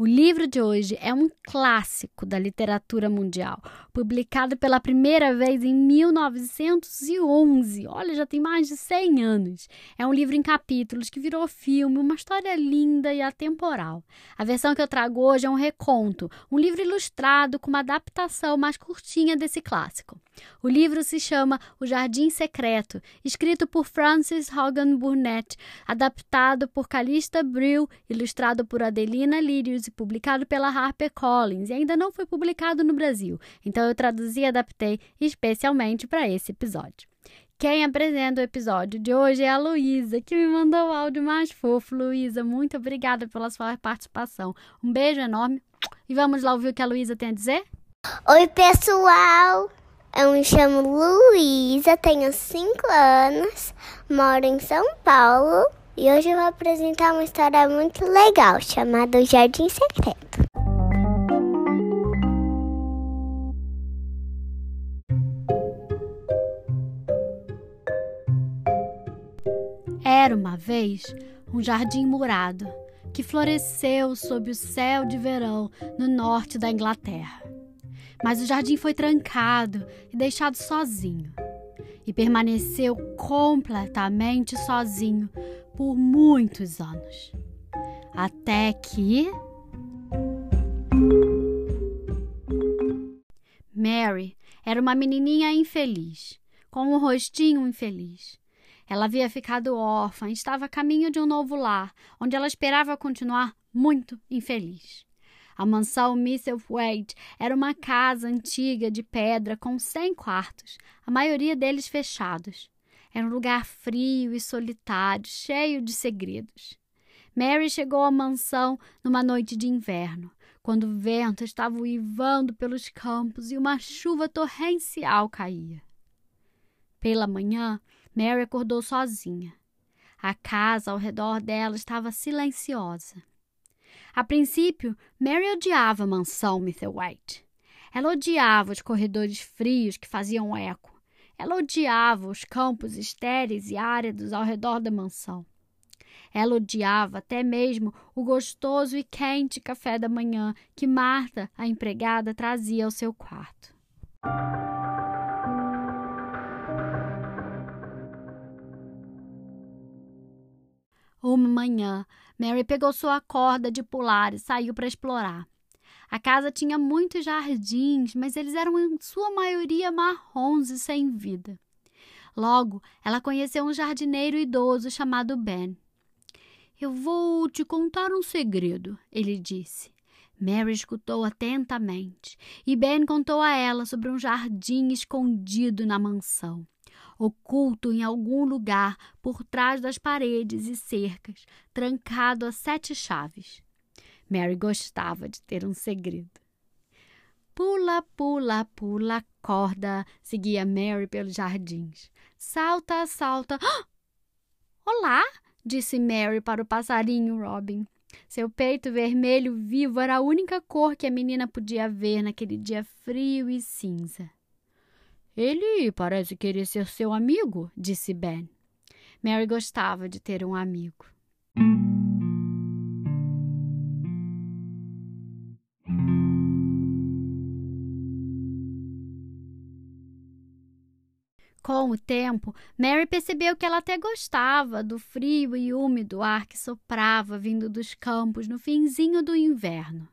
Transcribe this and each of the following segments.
O livro de hoje é um clássico da literatura mundial, publicado pela primeira vez em 1911. Olha, já tem mais de 100 anos. É um livro em capítulos que virou filme, uma história linda e atemporal. A versão que eu trago hoje é um reconto, um livro ilustrado com uma adaptação mais curtinha desse clássico. O livro se chama O Jardim Secreto, escrito por Francis Hogan Burnett, adaptado por Calista Brill, ilustrado por Adelina Lirius publicado pela HarperCollins e ainda não foi publicado no Brasil, então eu traduzi e adaptei especialmente para esse episódio. Quem apresenta o episódio de hoje é a Luísa, que me mandou o áudio mais fofo. Luísa, muito obrigada pela sua participação. Um beijo enorme e vamos lá ouvir o que a Luísa tem a dizer? Oi, pessoal! Eu me chamo Luísa, tenho 5 anos, moro em São Paulo e hoje eu vou apresentar uma história muito legal chamada O Jardim Secreto. Era uma vez um jardim murado que floresceu sob o céu de verão no norte da Inglaterra. Mas o jardim foi trancado e deixado sozinho. E permaneceu completamente sozinho por muitos anos. Até que. Mary era uma menininha infeliz, com um rostinho infeliz. Ela havia ficado órfã e estava a caminho de um novo lar, onde ela esperava continuar muito infeliz. A mansão Misselthwaite era uma casa antiga de pedra com cem quartos, a maioria deles fechados. Era um lugar frio e solitário, cheio de segredos. Mary chegou à mansão numa noite de inverno, quando o vento estava uivando pelos campos e uma chuva torrencial caía. Pela manhã, Mary acordou sozinha. A casa ao redor dela estava silenciosa. A princípio, Mary odiava a mansão White. Ela odiava os corredores frios que faziam eco ela odiava os campos estéreis e áridos ao redor da mansão. Ela odiava até mesmo o gostoso e quente café da manhã que Marta, a empregada, trazia ao seu quarto. Uma manhã, Mary pegou sua corda de pular e saiu para explorar. A casa tinha muitos jardins, mas eles eram em sua maioria marrons e sem vida. Logo, ela conheceu um jardineiro idoso chamado Ben. Eu vou te contar um segredo, ele disse. Mary escutou atentamente e Ben contou a ela sobre um jardim escondido na mansão, oculto em algum lugar por trás das paredes e cercas, trancado a sete chaves. Mary gostava de ter um segredo. Pula, pula, pula, corda, seguia Mary pelos jardins. Salta, salta. Olá, disse Mary para o passarinho Robin. Seu peito vermelho vivo era a única cor que a menina podia ver naquele dia frio e cinza. Ele parece querer ser seu amigo, disse Ben. Mary gostava de ter um amigo. Com o tempo, Mary percebeu que ela até gostava do frio e úmido ar que soprava vindo dos campos no finzinho do inverno.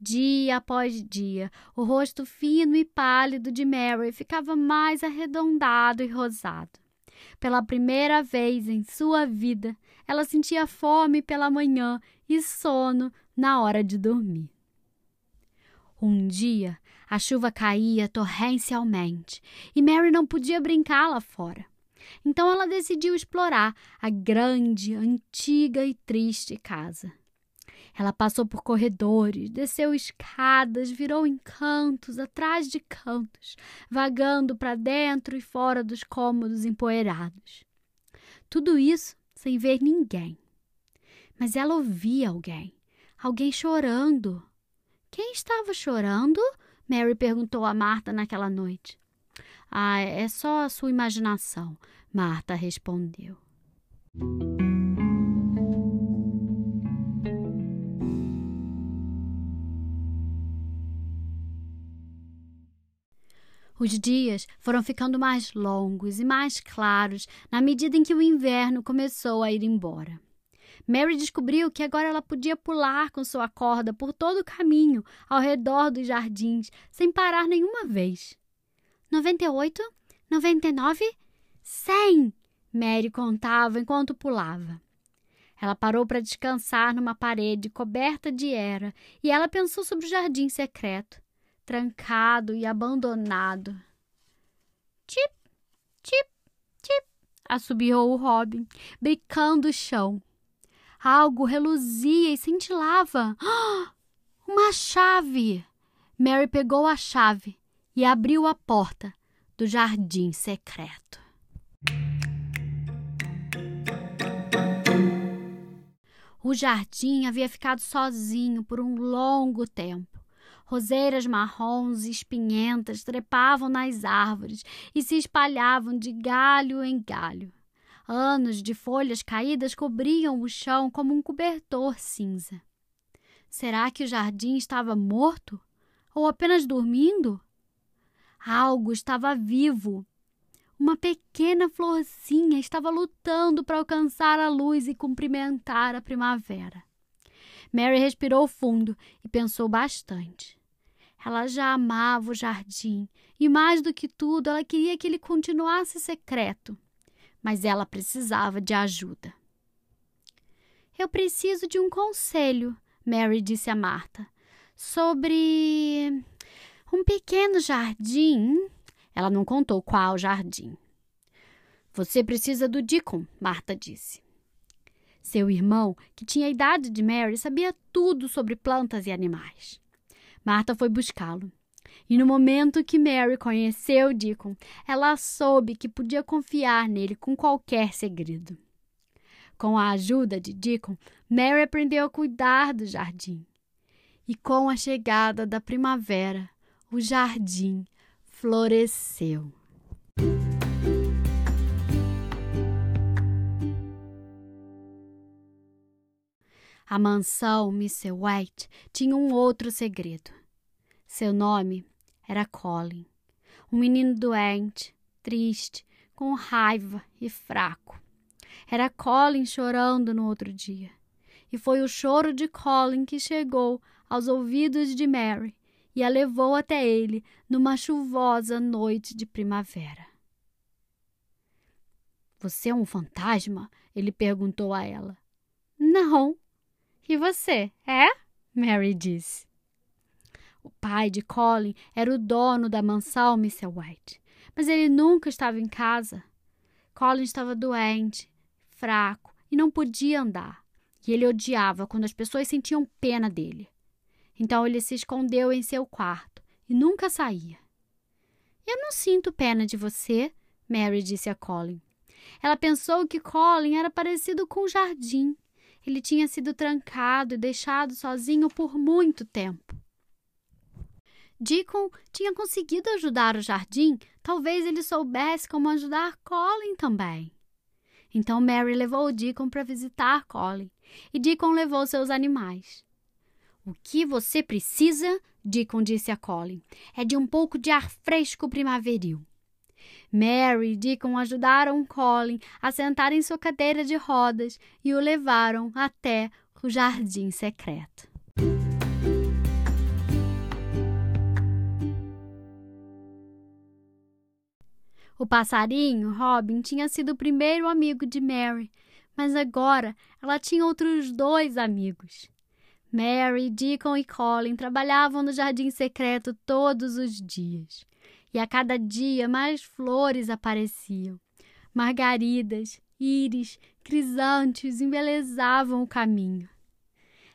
Dia após dia, o rosto fino e pálido de Mary ficava mais arredondado e rosado. Pela primeira vez em sua vida, ela sentia fome pela manhã e sono na hora de dormir. Um dia, a chuva caía torrencialmente e Mary não podia brincar lá fora. Então ela decidiu explorar a grande, antiga e triste casa. Ela passou por corredores, desceu escadas, virou em cantos, atrás de cantos, vagando para dentro e fora dos cômodos empoeirados. Tudo isso sem ver ninguém. Mas ela ouvia alguém, alguém chorando. Quem estava chorando? Mary perguntou a Marta naquela noite. Ah, é só a sua imaginação, Marta respondeu. Os dias foram ficando mais longos e mais claros na medida em que o inverno começou a ir embora. Mary descobriu que agora ela podia pular com sua corda por todo o caminho ao redor dos jardins, sem parar nenhuma vez. Noventa e oito, noventa e nove, cem! Mary contava enquanto pulava. Ela parou para descansar numa parede coberta de era e ela pensou sobre o jardim secreto trancado e abandonado. Tip, tip, tip, assobiou o Robin, brincando o chão. Algo reluzia e cintilava. Uma chave! Mary pegou a chave e abriu a porta do jardim secreto. O jardim havia ficado sozinho por um longo tempo. Roseiras marrons e espinhentas trepavam nas árvores e se espalhavam de galho em galho. Anos de folhas caídas cobriam o chão como um cobertor cinza. Será que o jardim estava morto? Ou apenas dormindo? Algo estava vivo. Uma pequena florzinha estava lutando para alcançar a luz e cumprimentar a primavera. Mary respirou fundo e pensou bastante. Ela já amava o jardim e, mais do que tudo, ela queria que ele continuasse secreto. Mas ela precisava de ajuda. Eu preciso de um conselho, Mary disse a Marta, sobre um pequeno jardim. Ela não contou qual jardim. Você precisa do Deacon, Marta disse. Seu irmão, que tinha a idade de Mary, sabia tudo sobre plantas e animais. Marta foi buscá-lo. E no momento que Mary conheceu Deacon, ela soube que podia confiar nele com qualquer segredo. Com a ajuda de Deacon, Mary aprendeu a cuidar do jardim. E com a chegada da primavera, o jardim floresceu. A mansão Mr. White tinha um outro segredo. Seu nome era Colin. Um menino doente, triste, com raiva e fraco. Era Colin chorando no outro dia. E foi o choro de Colin que chegou aos ouvidos de Mary e a levou até ele numa chuvosa noite de primavera. Você é um fantasma? Ele perguntou a ela. Não, e você, é? Mary disse. O pai de Colin era o dono da mansão Mr. White, mas ele nunca estava em casa. Colin estava doente, fraco e não podia andar, e ele odiava quando as pessoas sentiam pena dele. Então ele se escondeu em seu quarto e nunca saía. Eu não sinto pena de você, Mary disse a Colin. Ela pensou que Colin era parecido com o jardim ele tinha sido trancado e deixado sozinho por muito tempo. Deacon tinha conseguido ajudar o jardim, talvez ele soubesse como ajudar Colin também. Então Mary levou o Deacon para visitar Colin e Deacon levou seus animais. O que você precisa, Deacon disse a Colin, é de um pouco de ar fresco primaveril. Mary e Deacon ajudaram Colin a sentar em sua cadeira de rodas e o levaram até o jardim secreto. O passarinho, Robin, tinha sido o primeiro amigo de Mary, mas agora ela tinha outros dois amigos. Mary, Deacon e Colin trabalhavam no jardim secreto todos os dias e a cada dia mais flores apareciam. Margaridas, íris, crisantes embelezavam o caminho.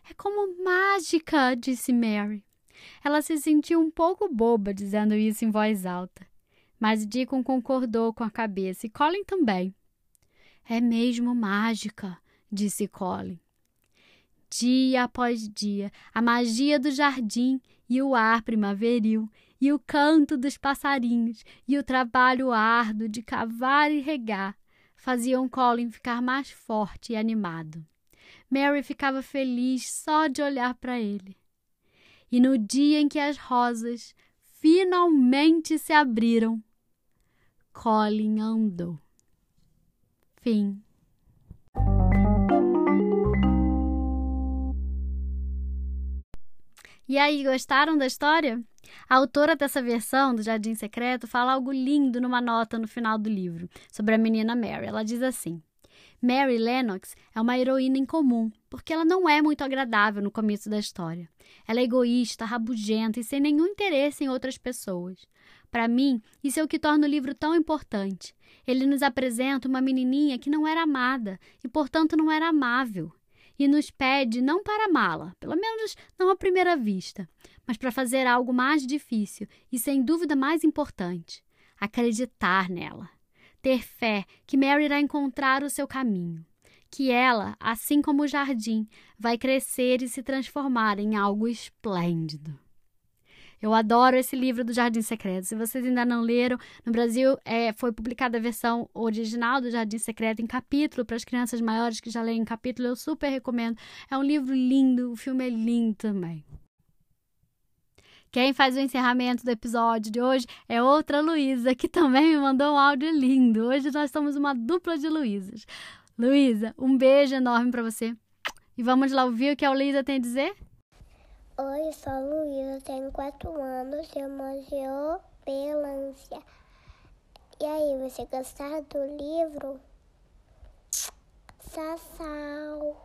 É como mágica, disse Mary. Ela se sentiu um pouco boba dizendo isso em voz alta. Mas Deacon concordou com a cabeça e Colin também. É mesmo mágica, disse Colin. dia após dia, a magia do jardim e o ar primaveril, e o canto dos passarinhos, e o trabalho árduo de cavar e regar, faziam Colin ficar mais forte e animado. Mary ficava feliz só de olhar para ele. E no dia em que as rosas finalmente se abriram, Colin andou. Fim. E aí, gostaram da história? A autora dessa versão do Jardim Secreto fala algo lindo numa nota no final do livro sobre a menina Mary. Ela diz assim: Mary Lennox é uma heroína incomum, porque ela não é muito agradável no começo da história. Ela é egoísta, rabugenta e sem nenhum interesse em outras pessoas. Para mim, isso é o que torna o livro tão importante. Ele nos apresenta uma menininha que não era amada e, portanto, não era amável e nos pede não para amá-la, pelo menos não à primeira vista, mas para fazer algo mais difícil e sem dúvida mais importante: acreditar nela. Ter fé que Mary irá encontrar o seu caminho, que ela, assim como o jardim, vai crescer e se transformar em algo esplêndido. Eu adoro esse livro do Jardim Secreto. Se vocês ainda não leram, no Brasil é, foi publicada a versão original do Jardim Secreto em capítulo para as crianças maiores que já leem em capítulo. Eu super recomendo. É um livro lindo, o filme é lindo também. Quem faz o encerramento do episódio de hoje é outra Luísa, que também me mandou um áudio lindo. Hoje nós somos uma dupla de Luísas. Luísa, um beijo enorme para você. E vamos lá ouvir o que a Luísa tem a dizer? Oi, eu sou a Luísa, tenho 4 anos, chamo Geopelância. E aí, você gostar do livro? Sassau.